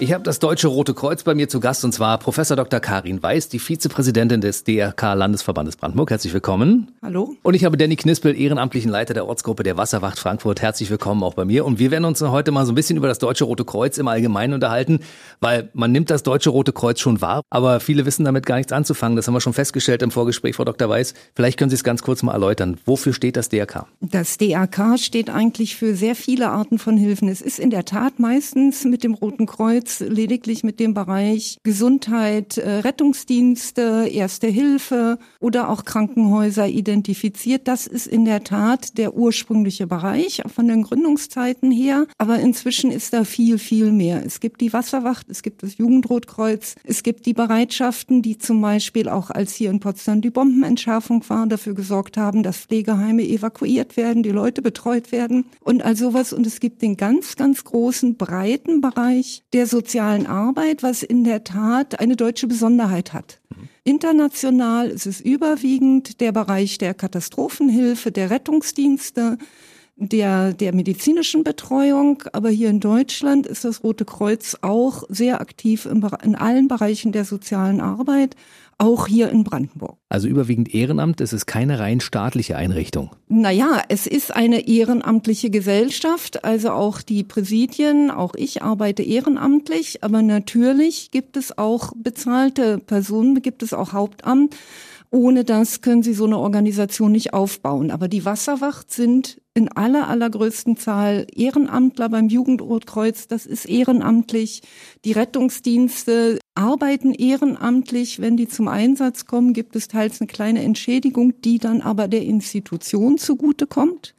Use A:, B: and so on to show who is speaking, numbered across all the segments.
A: Ich habe das Deutsche Rote Kreuz bei mir zu Gast und zwar Professor Dr. Karin Weiß, die Vizepräsidentin des DRK Landesverbandes Brandenburg. Herzlich willkommen.
B: Hallo.
A: Und ich habe Danny Knispel, ehrenamtlichen Leiter der Ortsgruppe der Wasserwacht Frankfurt. Herzlich willkommen auch bei mir. Und wir werden uns heute mal so ein bisschen über das Deutsche Rote Kreuz im Allgemeinen unterhalten, weil man nimmt das Deutsche Rote Kreuz schon wahr, aber viele wissen damit gar nichts anzufangen. Das haben wir schon festgestellt im Vorgespräch, Frau Dr. Weiß. Vielleicht können Sie es ganz kurz mal erläutern. Wofür steht das DRK?
B: Das DRK steht eigentlich für sehr viele Arten von Hilfen. Es ist in der Tat meistens mit dem Roten Kreuz lediglich mit dem Bereich Gesundheit, äh, Rettungsdienste, Erste Hilfe oder auch Krankenhäuser identifiziert. Das ist in der Tat der ursprüngliche Bereich von den Gründungszeiten her. Aber inzwischen ist da viel, viel mehr. Es gibt die Wasserwacht, es gibt das Jugendrotkreuz, es gibt die Bereitschaften, die zum Beispiel auch als hier in Potsdam die Bombenentschärfung war, dafür gesorgt haben, dass Pflegeheime evakuiert werden, die Leute betreut werden und all sowas. Und es gibt den ganz, ganz großen, breiten Bereich der sozialen Arbeit, was in der Tat eine deutsche Besonderheit hat. International ist es überwiegend der Bereich der Katastrophenhilfe, der Rettungsdienste, der, der medizinischen Betreuung. Aber hier in Deutschland ist das Rote Kreuz auch sehr aktiv in, in allen Bereichen der sozialen Arbeit auch hier in Brandenburg.
A: Also überwiegend Ehrenamt, es ist keine rein staatliche Einrichtung.
B: Naja, es ist eine ehrenamtliche Gesellschaft, also auch die Präsidien, auch ich arbeite ehrenamtlich, aber natürlich gibt es auch bezahlte Personen, gibt es auch Hauptamt. Ohne das können Sie so eine Organisation nicht aufbauen. Aber die Wasserwacht sind in aller, allergrößten Zahl Ehrenamtler beim Jugendrotkreuz. Das ist ehrenamtlich. Die Rettungsdienste arbeiten ehrenamtlich. Wenn die zum Einsatz kommen, gibt es teils eine kleine Entschädigung, die dann aber der Institution zugutekommt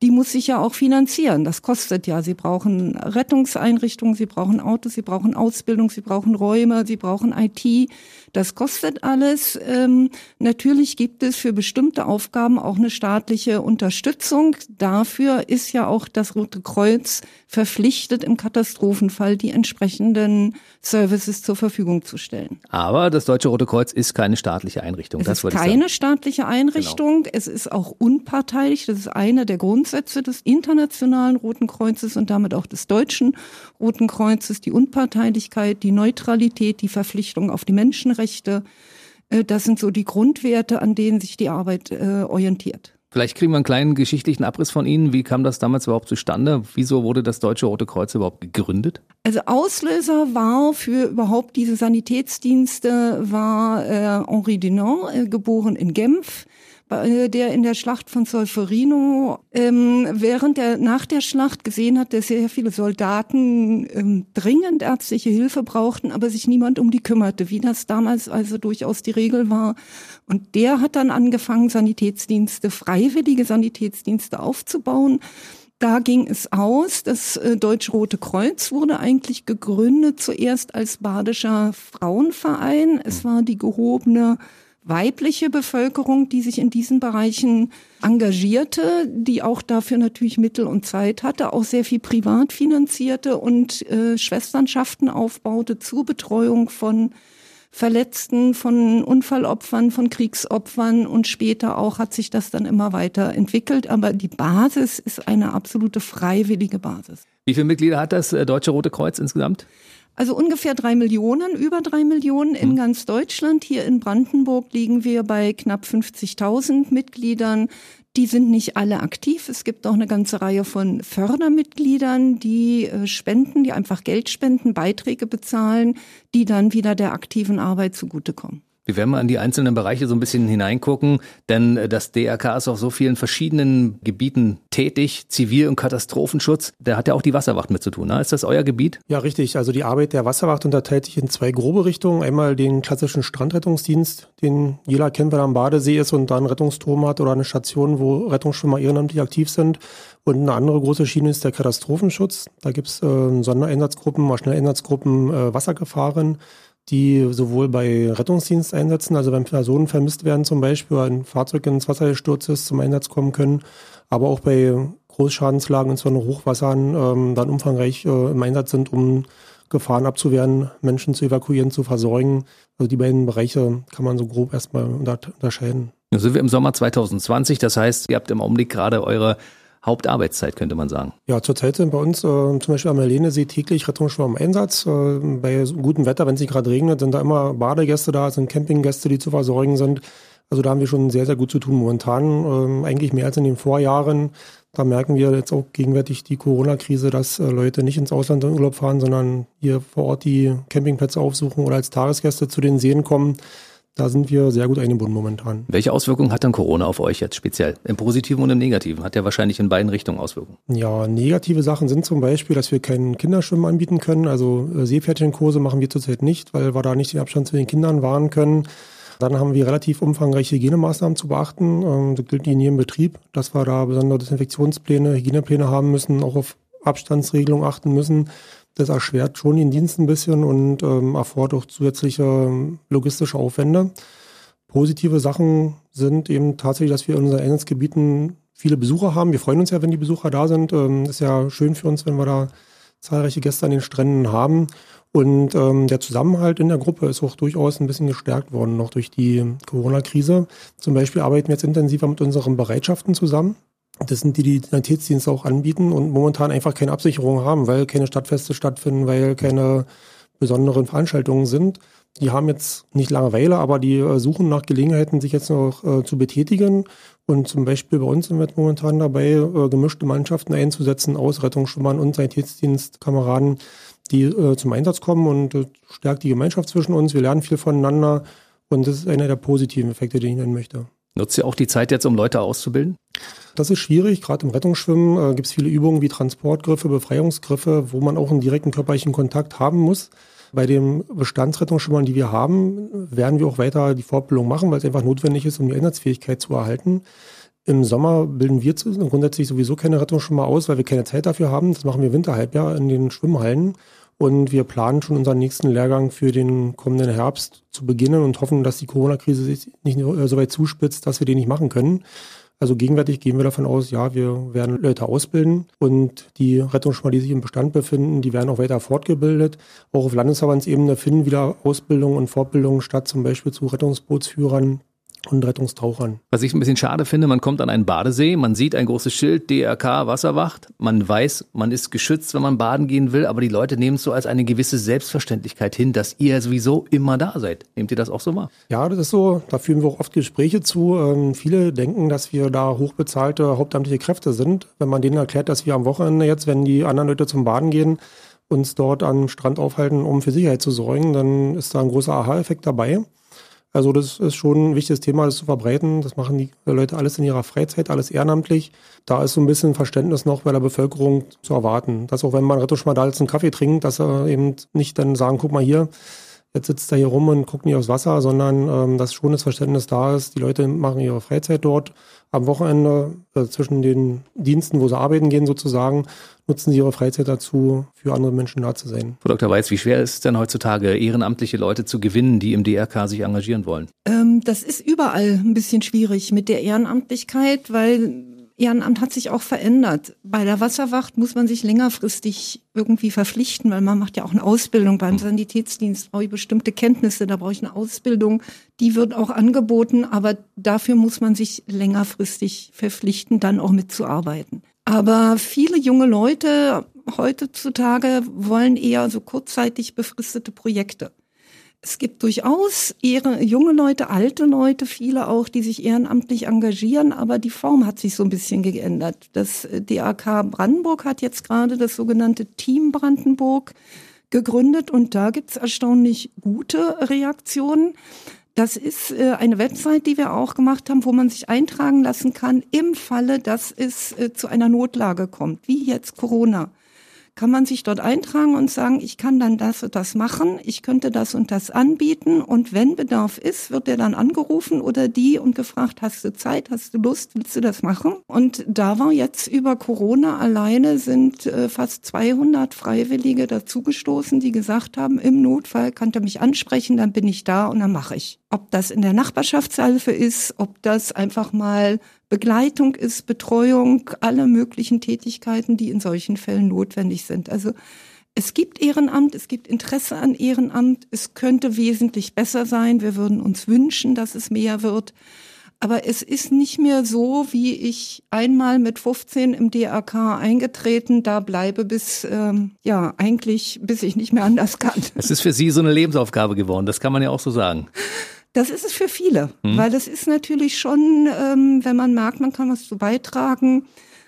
B: die muss sich ja auch finanzieren. Das kostet ja. Sie brauchen Rettungseinrichtungen, sie brauchen Autos, sie brauchen Ausbildung, sie brauchen Räume, sie brauchen IT. Das kostet alles. Ähm, natürlich gibt es für bestimmte Aufgaben auch eine staatliche Unterstützung. Dafür ist ja auch das Rote Kreuz verpflichtet, im Katastrophenfall die entsprechenden Services zur Verfügung zu stellen.
A: Aber das Deutsche Rote Kreuz ist keine staatliche Einrichtung.
B: Es das ist keine staatliche Einrichtung. Genau. Es ist auch unparteiisch. Das ist einer der Grundsätze des Internationalen Roten Kreuzes und damit auch des Deutschen Roten Kreuzes. Die Unparteilichkeit, die Neutralität, die Verpflichtung auf die Menschenrechte. Äh, das sind so die Grundwerte, an denen sich die Arbeit äh, orientiert.
A: Vielleicht kriegen wir einen kleinen geschichtlichen Abriss von Ihnen. Wie kam das damals überhaupt zustande? Wieso wurde das Deutsche Rote Kreuz überhaupt gegründet?
B: Also Auslöser war für überhaupt diese Sanitätsdienste war äh, Henri Dunant, äh, geboren in Genf der in der Schlacht von Solferino ähm, während der nach der Schlacht gesehen hat, dass sehr viele Soldaten ähm, dringend ärztliche Hilfe brauchten, aber sich niemand um die kümmerte, wie das damals also durchaus die Regel war. Und der hat dann angefangen, Sanitätsdienste, freiwillige Sanitätsdienste aufzubauen. Da ging es aus. Das äh, Deutsche Rote Kreuz wurde eigentlich gegründet zuerst als badischer Frauenverein. Es war die gehobene weibliche Bevölkerung, die sich in diesen Bereichen engagierte, die auch dafür natürlich Mittel und Zeit hatte, auch sehr viel privat finanzierte und äh, Schwesternschaften aufbaute zur Betreuung von Verletzten, von Unfallopfern, von Kriegsopfern und später auch hat sich das dann immer weiter entwickelt. Aber die Basis ist eine absolute freiwillige Basis.
A: Wie viele Mitglieder hat das äh, Deutsche Rote Kreuz insgesamt?
B: Also ungefähr drei Millionen, über drei Millionen in hm. ganz Deutschland. Hier in Brandenburg liegen wir bei knapp 50.000 Mitgliedern. Die sind nicht alle aktiv. Es gibt auch eine ganze Reihe von Fördermitgliedern, die äh, spenden, die einfach Geld spenden, Beiträge bezahlen, die dann wieder der aktiven Arbeit zugutekommen.
A: Wir werden mal in die einzelnen Bereiche so ein bisschen hineingucken, denn äh, das DRK ist auf so vielen verschiedenen Gebieten tätig, Zivil- und Katastrophenschutz. Da hat ja auch die Wasserwacht mit zu tun. Ne? Ist das euer Gebiet?
C: Ja, richtig. Also die Arbeit der Wasserwacht unterteilt sich in zwei grobe Richtungen. Einmal den klassischen Strandrettungsdienst, den jeder kennt, wenn er am Badesee ist und da einen Rettungsturm hat oder eine Station, wo Rettungsschwimmer ehrenamtlich aktiv sind. Und eine andere große Schiene ist der Katastrophenschutz. Da gibt es äh, Sondereinsatzgruppen, Schnelleinsatzgruppen, äh, Wassergefahren die sowohl bei Rettungsdiensteinsätzen, also wenn Personen vermisst werden zum Beispiel, ein Fahrzeug ins Wasser gestürzt ist, zum Einsatz kommen können, aber auch bei Großschadenslagen, insbesondere Hochwassern, ähm, dann umfangreich äh, im Einsatz sind, um Gefahren abzuwehren, Menschen zu evakuieren, zu versorgen. Also die beiden Bereiche kann man so grob erstmal unterscheiden.
A: Nun sind wir im Sommer 2020, das heißt, ihr habt im Augenblick gerade eure Hauptarbeitszeit, könnte man sagen.
C: Ja, zurzeit sind bei uns äh, zum Beispiel am Helenesee täglich Rettungsschwimmer im Einsatz. Äh, bei gutem Wetter, wenn es nicht gerade regnet, sind da immer Badegäste da, sind Campinggäste, die zu versorgen sind. Also da haben wir schon sehr, sehr gut zu tun momentan, ähm, eigentlich mehr als in den Vorjahren. Da merken wir jetzt auch gegenwärtig die Corona-Krise, dass äh, Leute nicht ins Ausland in Urlaub fahren, sondern hier vor Ort die Campingplätze aufsuchen oder als Tagesgäste zu den Seen kommen. Da sind wir sehr gut eingebunden momentan.
A: Welche Auswirkungen hat dann Corona auf euch jetzt speziell? Im Positiven und im Negativen? Hat ja wahrscheinlich in beiden Richtungen Auswirkungen.
C: Ja, negative Sachen sind zum Beispiel, dass wir keinen Kinderschwimmen anbieten können. Also äh, Seepferdchenkurse machen wir zurzeit nicht, weil wir da nicht den Abstand zu den Kindern wahren können. Dann haben wir relativ umfangreiche Hygienemaßnahmen zu beachten. Ähm, das gilt in jedem Betrieb, dass wir da besondere Desinfektionspläne, Hygienepläne haben müssen, auch auf Abstandsregelungen achten müssen. Das erschwert schon den Dienst ein bisschen und ähm, erfordert auch zusätzliche ähm, logistische Aufwände. Positive Sachen sind eben tatsächlich, dass wir in unseren Einsatzgebieten viele Besucher haben. Wir freuen uns ja, wenn die Besucher da sind. Ähm, ist ja schön für uns, wenn wir da zahlreiche Gäste an den Stränden haben. Und ähm, der Zusammenhalt in der Gruppe ist auch durchaus ein bisschen gestärkt worden, noch durch die Corona-Krise. Zum Beispiel arbeiten wir jetzt intensiver mit unseren Bereitschaften zusammen. Das sind die, die Sanitätsdienste auch anbieten und momentan einfach keine Absicherung haben, weil keine Stadtfeste stattfinden, weil keine besonderen Veranstaltungen sind. Die haben jetzt nicht Langeweile, aber die äh, suchen nach Gelegenheiten, sich jetzt noch äh, zu betätigen. Und zum Beispiel bei uns sind wir momentan dabei, äh, gemischte Mannschaften einzusetzen aus Rettungsschwimmern und Sanitätsdienstkameraden, die äh, zum Einsatz kommen und äh, stärkt die Gemeinschaft zwischen uns. Wir lernen viel voneinander und das ist einer der positiven Effekte, den ich nennen möchte.
A: Nutzt ihr auch die Zeit jetzt, um Leute auszubilden?
C: Das ist schwierig. Gerade im Rettungsschwimmen äh, gibt es viele Übungen wie Transportgriffe, Befreiungsgriffe, wo man auch einen direkten körperlichen Kontakt haben muss. Bei den Bestandsrettungsschwimmern, die wir haben, werden wir auch weiter die Fortbildung machen, weil es einfach notwendig ist, um die Einsatzfähigkeit zu erhalten. Im Sommer bilden wir grundsätzlich sowieso keine Rettungsschwimmer aus, weil wir keine Zeit dafür haben. Das machen wir Winterhalbjahr in den Schwimmhallen. Und wir planen schon unseren nächsten Lehrgang für den kommenden Herbst zu beginnen und hoffen, dass die Corona-Krise sich nicht so weit zuspitzt, dass wir den nicht machen können. Also gegenwärtig gehen wir davon aus, ja, wir werden Leute ausbilden und die Rettungsschwimmer, die sich im Bestand befinden, die werden auch weiter fortgebildet. Auch auf Landesverbandsebene finden wieder Ausbildungen und Fortbildungen statt, zum Beispiel zu Rettungsbootsführern und Rettungstauchern.
A: Was ich ein bisschen schade finde, man kommt an einen Badesee, man sieht ein großes Schild, DRK Wasserwacht, man weiß, man ist geschützt, wenn man baden gehen will, aber die Leute nehmen es so als eine gewisse Selbstverständlichkeit hin, dass ihr sowieso immer da seid. Nehmt ihr das auch so wahr?
C: Ja, das ist so. Da führen wir auch oft Gespräche zu. Ähm, viele denken, dass wir da hochbezahlte hauptamtliche Kräfte sind. Wenn man denen erklärt, dass wir am Wochenende jetzt, wenn die anderen Leute zum Baden gehen, uns dort am Strand aufhalten, um für Sicherheit zu sorgen, dann ist da ein großer Aha-Effekt dabei. Also das ist schon ein wichtiges Thema, das zu verbreiten. Das machen die Leute alles in ihrer Freizeit, alles ehrenamtlich. Da ist so ein bisschen Verständnis noch bei der Bevölkerung zu erwarten. Dass auch wenn man jetzt einen Kaffee trinkt, dass er eben nicht dann sagen, guck mal hier, jetzt sitzt er hier rum und guckt nicht aufs Wasser, sondern ähm, dass schon das Verständnis da ist. Die Leute machen ihre Freizeit dort. Am Wochenende äh, zwischen den Diensten, wo sie arbeiten gehen sozusagen, nutzen sie ihre Freizeit dazu, für andere Menschen da zu sein.
A: Frau Dr. Weiß, wie schwer ist es denn heutzutage, ehrenamtliche Leute zu gewinnen, die im DRK sich engagieren wollen?
B: Ähm, das ist überall ein bisschen schwierig mit der Ehrenamtlichkeit, weil Ehrenamt hat sich auch verändert. Bei der Wasserwacht muss man sich längerfristig irgendwie verpflichten, weil man macht ja auch eine Ausbildung beim Sanitätsdienst, brauche ich bestimmte Kenntnisse, da brauche ich eine Ausbildung, die wird auch angeboten, aber dafür muss man sich längerfristig verpflichten, dann auch mitzuarbeiten. Aber viele junge Leute heutzutage wollen eher so kurzzeitig befristete Projekte. Es gibt durchaus ihre, junge Leute, alte Leute, viele auch, die sich ehrenamtlich engagieren, aber die Form hat sich so ein bisschen geändert. Das äh, DAK Brandenburg hat jetzt gerade das sogenannte Team Brandenburg gegründet und da gibt's erstaunlich gute Reaktionen. Das ist äh, eine Website, die wir auch gemacht haben, wo man sich eintragen lassen kann im Falle, dass es äh, zu einer Notlage kommt, wie jetzt Corona kann man sich dort eintragen und sagen, ich kann dann das und das machen, ich könnte das und das anbieten und wenn Bedarf ist, wird er dann angerufen oder die und gefragt, hast du Zeit, hast du Lust, willst du das machen? Und da war jetzt über Corona alleine sind äh, fast 200 Freiwillige dazugestoßen, die gesagt haben, im Notfall kann er mich ansprechen, dann bin ich da und dann mache ich. Ob das in der Nachbarschaftshilfe ist, ob das einfach mal Begleitung ist, Betreuung, alle möglichen Tätigkeiten, die in solchen Fällen notwendig sind. Also es gibt Ehrenamt, es gibt Interesse an Ehrenamt, es könnte wesentlich besser sein. Wir würden uns wünschen, dass es mehr wird. Aber es ist nicht mehr so, wie ich einmal mit 15 im DRK eingetreten, da bleibe bis, ähm, ja, eigentlich, bis ich nicht mehr anders kann.
A: Es ist für Sie so eine Lebensaufgabe geworden, das kann man ja auch so sagen.
B: Das ist es für viele, hm. weil das ist natürlich schon, ähm, wenn man merkt, man kann was zu beitragen,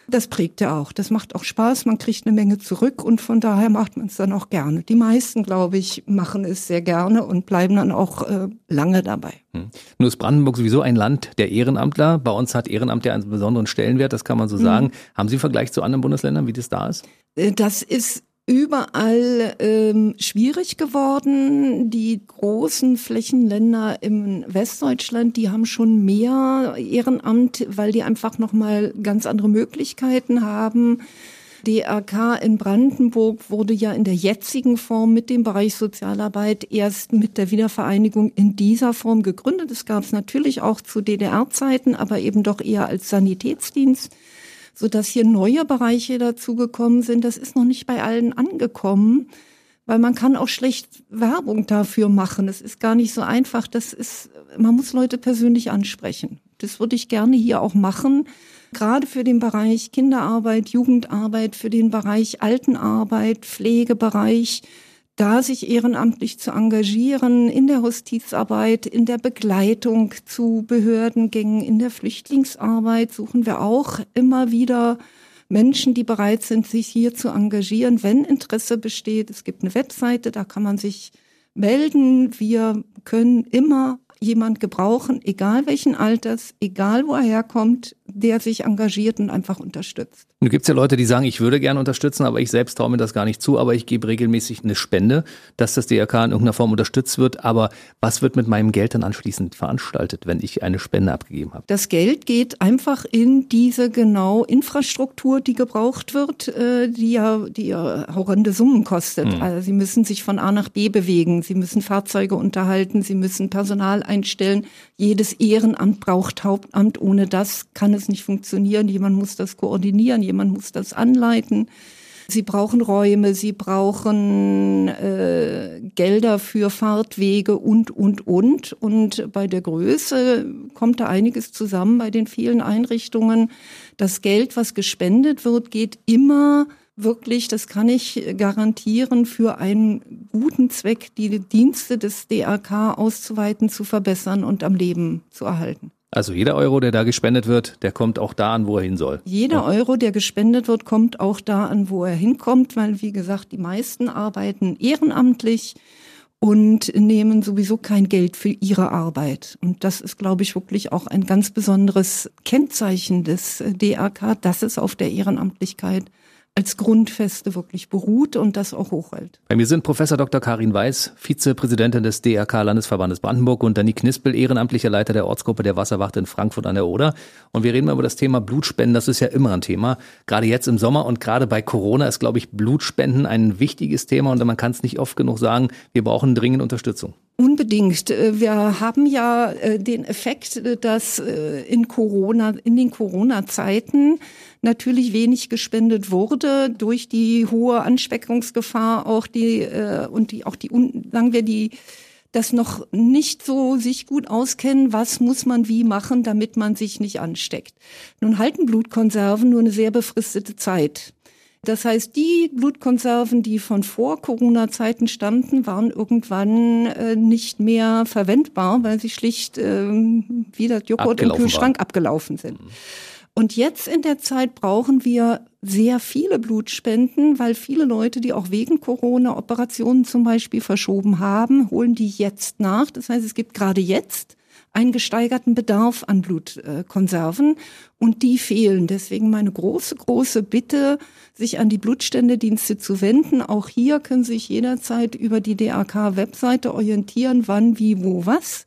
B: das prägt ja auch. Das macht auch Spaß, man kriegt eine Menge zurück und von daher macht man es dann auch gerne. Die meisten, glaube ich, machen es sehr gerne und bleiben dann auch äh, lange dabei.
A: Hm. Nur ist Brandenburg sowieso ein Land der Ehrenamtler. Bei uns hat Ehrenamt ja einen besonderen Stellenwert, das kann man so hm. sagen. Haben Sie einen Vergleich zu anderen Bundesländern, wie das da ist?
B: Äh, das ist überall ähm, schwierig geworden. Die großen Flächenländer im Westdeutschland, die haben schon mehr Ehrenamt, weil die einfach noch mal ganz andere Möglichkeiten haben. DRK in Brandenburg wurde ja in der jetzigen Form mit dem Bereich Sozialarbeit erst mit der Wiedervereinigung in dieser Form gegründet. Es gab es natürlich auch zu DDR-Zeiten, aber eben doch eher als Sanitätsdienst so dass hier neue Bereiche dazugekommen sind. Das ist noch nicht bei allen angekommen, weil man kann auch schlecht Werbung dafür machen. Es ist gar nicht so einfach. Das ist, man muss Leute persönlich ansprechen. Das würde ich gerne hier auch machen. Gerade für den Bereich Kinderarbeit, Jugendarbeit, für den Bereich Altenarbeit, Pflegebereich da sich ehrenamtlich zu engagieren in der Justizarbeit, in der Begleitung zu Behördengängen, in der Flüchtlingsarbeit suchen wir auch immer wieder Menschen, die bereit sind, sich hier zu engagieren, wenn Interesse besteht. Es gibt eine Webseite, da kann man sich melden. Wir können immer jemand gebrauchen, egal welchen Alters, egal wo er herkommt, der sich engagiert und einfach unterstützt.
A: Nun gibt es ja Leute, die sagen, ich würde gerne unterstützen, aber ich selbst traue mir das gar nicht zu, aber ich gebe regelmäßig eine Spende, dass das DRK in irgendeiner Form unterstützt wird. Aber was wird mit meinem Geld dann anschließend veranstaltet, wenn ich eine Spende abgegeben habe?
B: Das Geld geht einfach in diese genau Infrastruktur, die gebraucht wird, äh, die ja, die ja horrende Summen kostet. Mhm. Also sie müssen sich von A nach B bewegen, sie müssen Fahrzeuge unterhalten, sie müssen Personal einstellen. Jedes Ehrenamt braucht Hauptamt. Ohne das kann es nicht funktionieren. Jemand muss das koordinieren jemand muss das anleiten. Sie brauchen Räume, sie brauchen äh, Gelder für Fahrtwege und, und, und. Und bei der Größe kommt da einiges zusammen bei den vielen Einrichtungen. Das Geld, was gespendet wird, geht immer wirklich, das kann ich garantieren, für einen guten Zweck, die Dienste des DRK auszuweiten, zu verbessern und am Leben zu erhalten.
A: Also jeder Euro, der da gespendet wird, der kommt auch da an, wo er hin soll.
B: Jeder Euro, der gespendet wird, kommt auch da an, wo er hinkommt, weil, wie gesagt, die meisten arbeiten ehrenamtlich und nehmen sowieso kein Geld für ihre Arbeit. Und das ist, glaube ich, wirklich auch ein ganz besonderes Kennzeichen des DRK, dass es auf der Ehrenamtlichkeit als Grundfeste wirklich beruht und das auch hochhält.
A: Bei mir sind Professor Dr. Karin Weiß, Vizepräsidentin des DRK Landesverbandes Brandenburg und Dani Knispel, ehrenamtlicher Leiter der Ortsgruppe der Wasserwacht in Frankfurt an der Oder. Und wir reden mal über das Thema Blutspenden. Das ist ja immer ein Thema. Gerade jetzt im Sommer und gerade bei Corona ist, glaube ich, Blutspenden ein wichtiges Thema und man kann es nicht oft genug sagen. Wir brauchen dringend Unterstützung.
B: Unbedingt. Äh, wir haben ja äh, den Effekt, äh, dass in Corona, in den Corona-Zeiten natürlich wenig gespendet wurde durch die hohe Ansteckungsgefahr auch die und die auch die sagen wir die das noch nicht so sich gut auskennen, was muss man wie machen, damit man sich nicht ansteckt. Nun halten Blutkonserven nur eine sehr befristete Zeit. Das heißt, die Blutkonserven, die von vor Corona-Zeiten stammten, waren irgendwann äh, nicht mehr verwendbar, weil sie schlicht äh, wie das Joghurt im Kühlschrank war. abgelaufen sind. Mhm. Und jetzt in der Zeit brauchen wir sehr viele Blutspenden, weil viele Leute, die auch wegen Corona Operationen zum Beispiel verschoben haben, holen die jetzt nach. Das heißt, es gibt gerade jetzt einen gesteigerten Bedarf an Blutkonserven und die fehlen. Deswegen meine große, große Bitte, sich an die Blutstände-Dienste zu wenden. Auch hier können Sie sich jederzeit über die DAK-Webseite orientieren, wann, wie, wo, was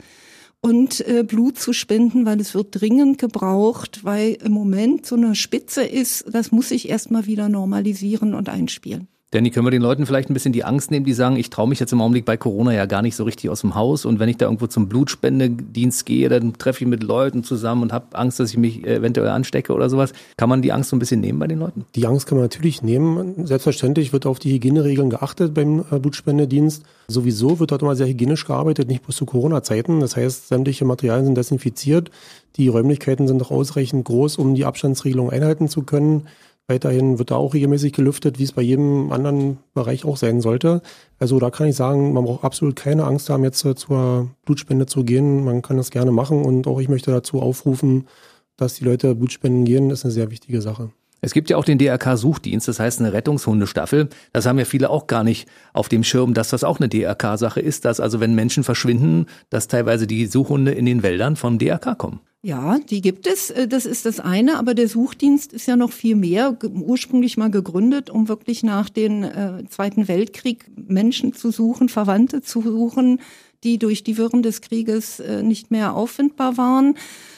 B: und äh, Blut zu spenden, weil es wird dringend gebraucht, weil im Moment so eine Spitze ist, das muss sich erstmal wieder normalisieren und einspielen.
A: Danny, können wir den Leuten vielleicht ein bisschen die Angst nehmen, die sagen, ich traue mich jetzt im Augenblick bei Corona ja gar nicht so richtig aus dem Haus und wenn ich da irgendwo zum Blutspendedienst gehe, dann treffe ich mit Leuten zusammen und habe Angst, dass ich mich eventuell anstecke oder sowas. Kann man die Angst so ein bisschen nehmen bei den Leuten?
C: Die Angst kann man natürlich nehmen. Selbstverständlich wird auf die Hygieneregeln geachtet beim äh, Blutspendedienst. Sowieso wird dort immer sehr hygienisch gearbeitet, nicht bloß zu Corona-Zeiten. Das heißt, sämtliche Materialien sind desinfiziert. Die Räumlichkeiten sind auch ausreichend groß, um die Abstandsregelung einhalten zu können. Weiterhin wird da auch regelmäßig gelüftet, wie es bei jedem anderen Bereich auch sein sollte. Also da kann ich sagen, man braucht absolut keine Angst haben, jetzt äh, zur Blutspende zu gehen. Man kann das gerne machen und auch ich möchte dazu aufrufen, dass die Leute Blutspenden gehen. Das ist eine sehr wichtige Sache.
A: Es gibt ja auch den DRK-Suchdienst, das heißt eine Rettungshundestaffel. Das haben ja viele auch gar nicht auf dem Schirm, dass das auch eine DRK-Sache ist, dass also wenn Menschen verschwinden, dass teilweise die Suchhunde in den Wäldern vom DRK kommen.
B: Ja, die gibt es. Äh, das ist das eine. Aber der Suchdienst ist ja noch viel mehr. Ursprünglich mal gegründet, um wirklich nach dem äh, Zweiten Weltkrieg Menschen zu suchen, Verwandte zu suchen, die durch die Wirren des Krieges äh, nicht mehr auffindbar waren.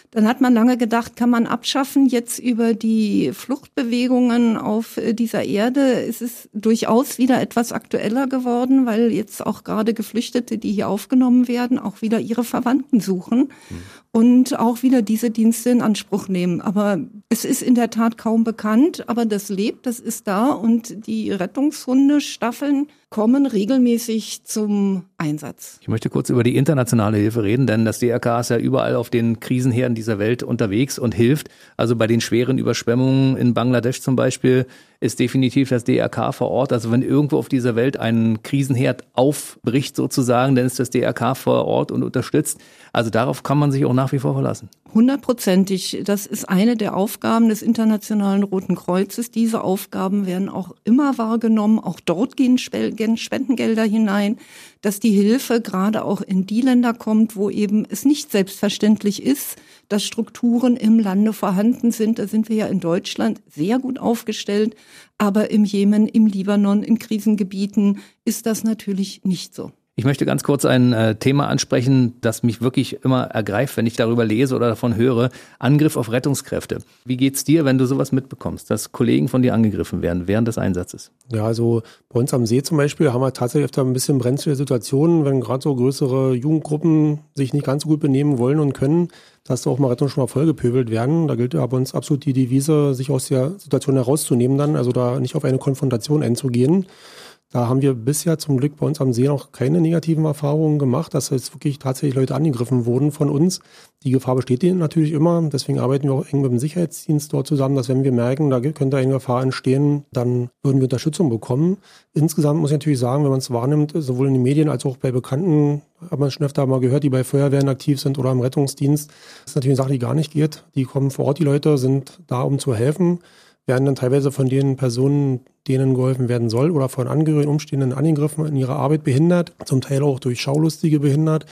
B: Dann hat man lange gedacht, kann man abschaffen. Jetzt über die Fluchtbewegungen auf äh, dieser Erde ist es durchaus wieder etwas aktueller geworden, weil jetzt auch gerade Geflüchtete, die hier aufgenommen werden, auch wieder ihre Verwandten suchen mhm. Und auch wieder diese Dienste in Anspruch nehmen. Aber es ist in der Tat kaum bekannt, aber das lebt, das ist da und die Rettungshunde Staffeln kommen regelmäßig zum Einsatz.
A: Ich möchte kurz über die internationale Hilfe reden, denn das DRK ist ja überall auf den Krisenherden dieser Welt unterwegs und hilft. Also bei den schweren Überschwemmungen in Bangladesch zum Beispiel ist definitiv das DRK vor Ort. Also wenn irgendwo auf dieser Welt ein Krisenherd aufbricht sozusagen, dann ist das DRK vor Ort und unterstützt. Also darauf kann man sich auch nach wie vor verlassen.
B: Hundertprozentig. Das ist eine der Aufgaben des Internationalen Roten Kreuzes. Diese Aufgaben werden auch immer wahrgenommen. Auch dort gehen Spendengelder hinein, dass die Hilfe gerade auch in die Länder kommt, wo eben es nicht selbstverständlich ist, dass Strukturen im Lande vorhanden sind. Da sind wir ja in Deutschland sehr gut aufgestellt. Aber im Jemen, im Libanon, in Krisengebieten ist das natürlich nicht so.
A: Ich möchte ganz kurz ein äh, Thema ansprechen, das mich wirklich immer ergreift, wenn ich darüber lese oder davon höre. Angriff auf Rettungskräfte. Wie geht's dir, wenn du sowas mitbekommst, dass Kollegen von dir angegriffen werden während des Einsatzes?
C: Ja, also bei uns am See zum Beispiel haben wir tatsächlich öfter ein bisschen brenzlige Situationen, wenn gerade so größere Jugendgruppen sich nicht ganz so gut benehmen wollen und können, dass da auch mal Rettungsschwimmer vollgepöbelt werden. Da gilt ja bei uns absolut die Devise, sich aus der Situation herauszunehmen dann, also da nicht auf eine Konfrontation einzugehen. Da haben wir bisher zum Glück bei uns am See noch keine negativen Erfahrungen gemacht, dass jetzt wirklich tatsächlich Leute angegriffen wurden von uns. Die Gefahr besteht ihnen natürlich immer. Deswegen arbeiten wir auch eng mit dem Sicherheitsdienst dort zusammen, dass wenn wir merken, da könnte eine Gefahr entstehen, dann würden wir Unterstützung bekommen. Insgesamt muss ich natürlich sagen, wenn man es wahrnimmt, sowohl in den Medien als auch bei Bekannten, hat man schon öfter mal gehört, die bei Feuerwehren aktiv sind oder im Rettungsdienst. Das ist natürlich eine Sache, die gar nicht geht. Die kommen vor Ort, die Leute sind da, um zu helfen werden dann teilweise von den Personen, denen geholfen werden soll oder von Angehörigen, Umstehenden angegriffen, in ihrer Arbeit behindert, zum Teil auch durch Schaulustige behindert.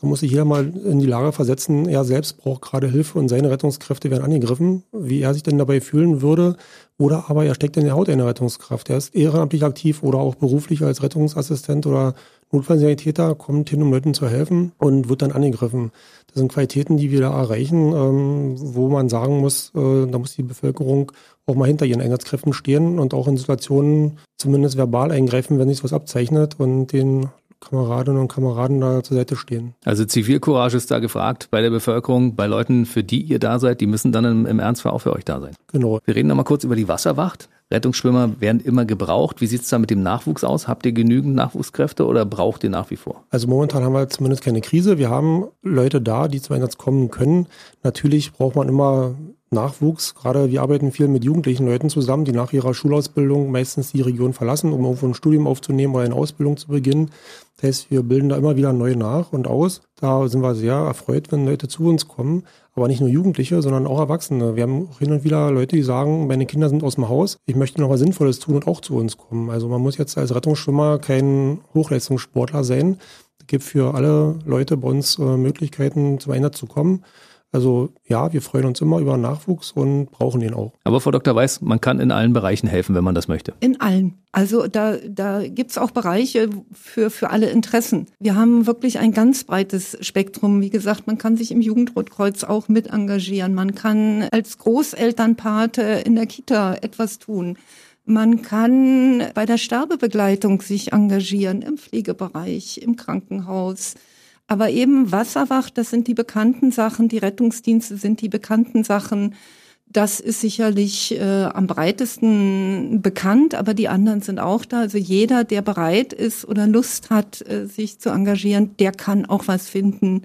C: Da muss sich jeder mal in die Lage versetzen, er selbst braucht gerade Hilfe und seine Rettungskräfte werden angegriffen, wie er sich denn dabei fühlen würde. Oder aber er steckt in der Haut einer Rettungskraft. Er ist ehrenamtlich aktiv oder auch beruflich als Rettungsassistent oder Notfallsanitäter, kommt hin, um Leuten zu helfen und wird dann angegriffen. Das sind Qualitäten, die wir da erreichen, ähm, wo man sagen muss, äh, da muss die Bevölkerung auch mal hinter ihren Einsatzkräften stehen und auch in Situationen zumindest verbal eingreifen, wenn sich was abzeichnet und den Kameradinnen und Kameraden da zur Seite stehen.
A: Also Zivilcourage ist da gefragt bei der Bevölkerung, bei Leuten, für die ihr da seid, die müssen dann im, im Ernstfall auch für euch da sein.
C: Genau.
A: Wir reden nochmal kurz über die Wasserwacht. Rettungsschwimmer werden immer gebraucht. Wie sieht es da mit dem Nachwuchs aus? Habt ihr genügend Nachwuchskräfte oder braucht ihr nach wie vor?
C: Also momentan haben wir zumindest keine Krise. Wir haben Leute da, die zum Einsatz kommen können. Natürlich braucht man immer Nachwuchs. Gerade wir arbeiten viel mit jugendlichen Leuten zusammen, die nach ihrer Schulausbildung meistens die Region verlassen, um irgendwo ein Studium aufzunehmen oder eine Ausbildung zu beginnen. Das heißt, wir bilden da immer wieder neu nach und aus. Da sind wir sehr erfreut, wenn Leute zu uns kommen. Aber nicht nur Jugendliche, sondern auch Erwachsene. Wir haben auch hin und wieder Leute, die sagen, meine Kinder sind aus dem Haus, ich möchte noch was Sinnvolles tun und auch zu uns kommen. Also man muss jetzt als Rettungsschwimmer kein Hochleistungssportler sein. Es gibt für alle Leute bei uns äh, Möglichkeiten, zum Einsatz zu kommen. Also ja, wir freuen uns immer über Nachwuchs und brauchen ihn auch.
A: Aber Frau Dr. Weiß, man kann in allen Bereichen helfen, wenn man das möchte.
B: In allen. Also da, da gibt's auch Bereiche für, für alle Interessen. Wir haben wirklich ein ganz breites Spektrum. Wie gesagt, man kann sich im Jugendrotkreuz auch mit engagieren. Man kann als Großelternpate in der Kita etwas tun. Man kann bei der Sterbebegleitung sich engagieren, im Pflegebereich, im Krankenhaus. Aber eben Wasserwacht, das sind die bekannten Sachen, die Rettungsdienste sind die bekannten Sachen. Das ist sicherlich äh, am breitesten bekannt, aber die anderen sind auch da. Also jeder, der bereit ist oder Lust hat, äh, sich zu engagieren, der kann auch was finden,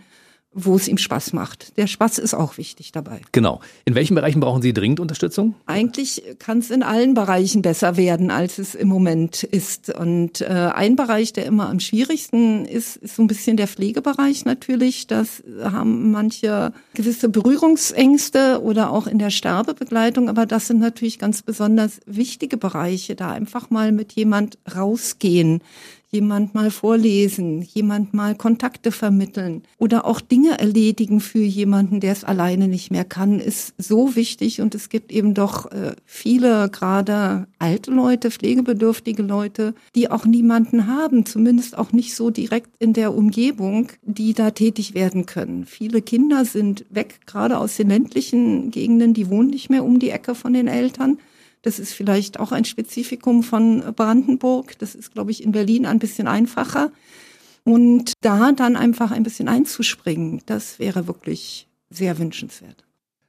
B: wo es ihm Spaß macht. Der Spaß ist auch wichtig dabei.
A: Genau. In welchen Bereichen brauchen Sie dringend Unterstützung?
B: Eigentlich kann es in allen Bereichen besser werden, als es im Moment ist. Und äh, ein Bereich, der immer am schwierigsten ist, ist so ein bisschen der Pflegebereich natürlich. Das haben manche gewisse Berührungsängste oder auch in der Sterbebegleitung. Aber das sind natürlich ganz besonders wichtige Bereiche, da einfach mal mit jemand rausgehen, jemand mal vorlesen, jemand mal Kontakte vermitteln oder auch Dinge erledigen für jemanden, der es alleine nicht mehr kann, ist so wichtig. Und es gibt eben doch äh, viele, gerade alte Leute, pflegebedürftige Leute, die auch niemanden haben, zumindest auch nicht so direkt in der Umgebung, die da tätig werden können. Viele Kinder sind weg, gerade aus den ländlichen Gegenden, die wohnen nicht mehr um die Ecke von den Eltern. Das ist vielleicht auch ein Spezifikum von Brandenburg. Das ist, glaube ich, in Berlin ein bisschen einfacher. Und da dann einfach ein bisschen einzuspringen, das wäre wirklich sehr wünschenswert.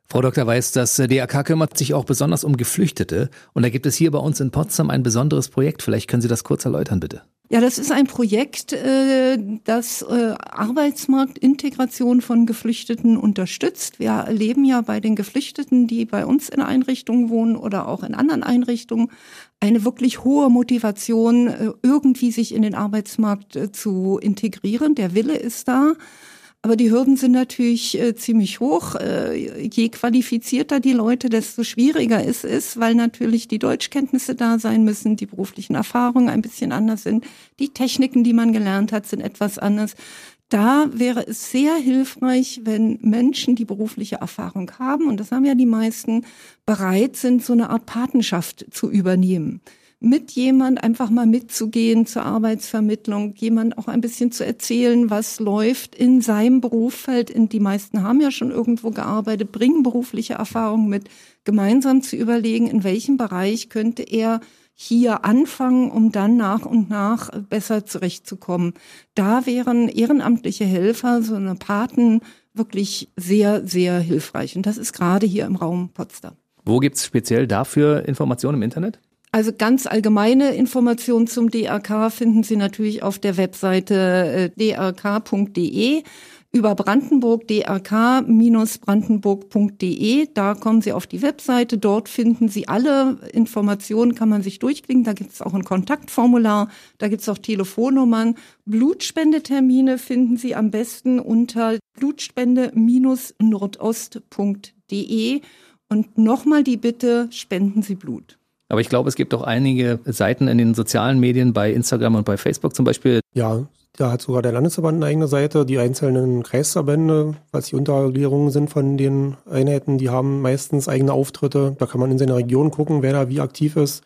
A: Frau Dr. Weiß, das DRK kümmert sich auch besonders um Geflüchtete. Und da gibt es hier bei uns in Potsdam ein besonderes Projekt. Vielleicht können Sie das kurz erläutern, bitte.
B: Ja, das ist ein Projekt, äh, das äh, Arbeitsmarktintegration von Geflüchteten unterstützt. Wir erleben ja bei den Geflüchteten, die bei uns in Einrichtungen wohnen oder auch in anderen Einrichtungen, eine wirklich hohe Motivation, äh, irgendwie sich in den Arbeitsmarkt zu integrieren. Der Wille ist da. Aber die Hürden sind natürlich äh, ziemlich hoch. Äh, je qualifizierter die Leute, desto schwieriger es ist, weil natürlich die Deutschkenntnisse da sein müssen, die beruflichen Erfahrungen ein bisschen anders sind, die Techniken, die man gelernt hat, sind etwas anders. Da wäre es sehr hilfreich, wenn Menschen, die berufliche Erfahrung haben, und das haben ja die meisten, bereit sind, so eine Art Patenschaft zu übernehmen mit jemand einfach mal mitzugehen zur Arbeitsvermittlung, jemand auch ein bisschen zu erzählen, was läuft in seinem Berufsfeld. In die meisten haben ja schon irgendwo gearbeitet, bringen berufliche Erfahrungen mit, gemeinsam zu überlegen, in welchem Bereich könnte er hier anfangen, um dann nach und nach besser zurechtzukommen. Da wären ehrenamtliche Helfer, so eine Paten, wirklich sehr, sehr hilfreich. Und das ist gerade hier im Raum Potsdam.
A: Wo gibt es speziell dafür Informationen im Internet?
B: Also ganz allgemeine Informationen zum DRK finden Sie natürlich auf der Webseite äh, drk.de über Brandenburg drk-brandenburg.de. Da kommen Sie auf die Webseite. Dort finden Sie alle Informationen, kann man sich durchklicken. Da gibt es auch ein Kontaktformular, da gibt es auch Telefonnummern. Blutspendetermine finden Sie am besten unter blutspende-nordost.de. Und nochmal die Bitte, spenden Sie Blut.
A: Aber ich glaube, es gibt auch einige Seiten in den sozialen Medien, bei Instagram und bei Facebook zum Beispiel.
C: Ja, da hat sogar der Landesverband eine eigene Seite. Die einzelnen Kreisverbände, was die Untergliederungen sind von den Einheiten, die haben meistens eigene Auftritte. Da kann man in seiner Region gucken, wer da wie aktiv ist.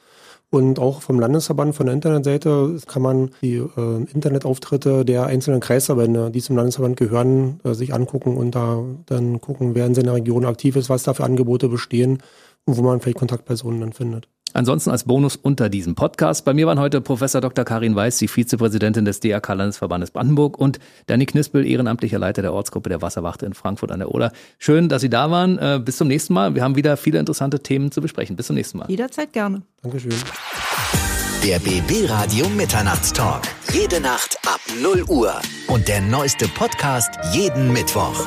C: Und auch vom Landesverband, von der Internetseite, kann man die äh, Internetauftritte der einzelnen Kreisverbände, die zum Landesverband gehören, äh, sich angucken und da dann gucken, wer in seiner Region aktiv ist, was da für Angebote bestehen und wo man vielleicht Kontaktpersonen dann findet.
A: Ansonsten als Bonus unter diesem Podcast. Bei mir waren heute Professor Dr. Karin Weiß, die Vizepräsidentin des DRK Landesverbandes Brandenburg und Danny Knispel, ehrenamtlicher Leiter der Ortsgruppe der Wasserwachte in Frankfurt an der Oder. Schön, dass Sie da waren. Äh, bis zum nächsten Mal. Wir haben wieder viele interessante Themen zu besprechen. Bis zum nächsten Mal.
B: Jederzeit gerne.
C: Dankeschön.
D: Der BB Radio Mitternachtstalk. Jede Nacht ab 0 Uhr. Und der neueste Podcast jeden Mittwoch.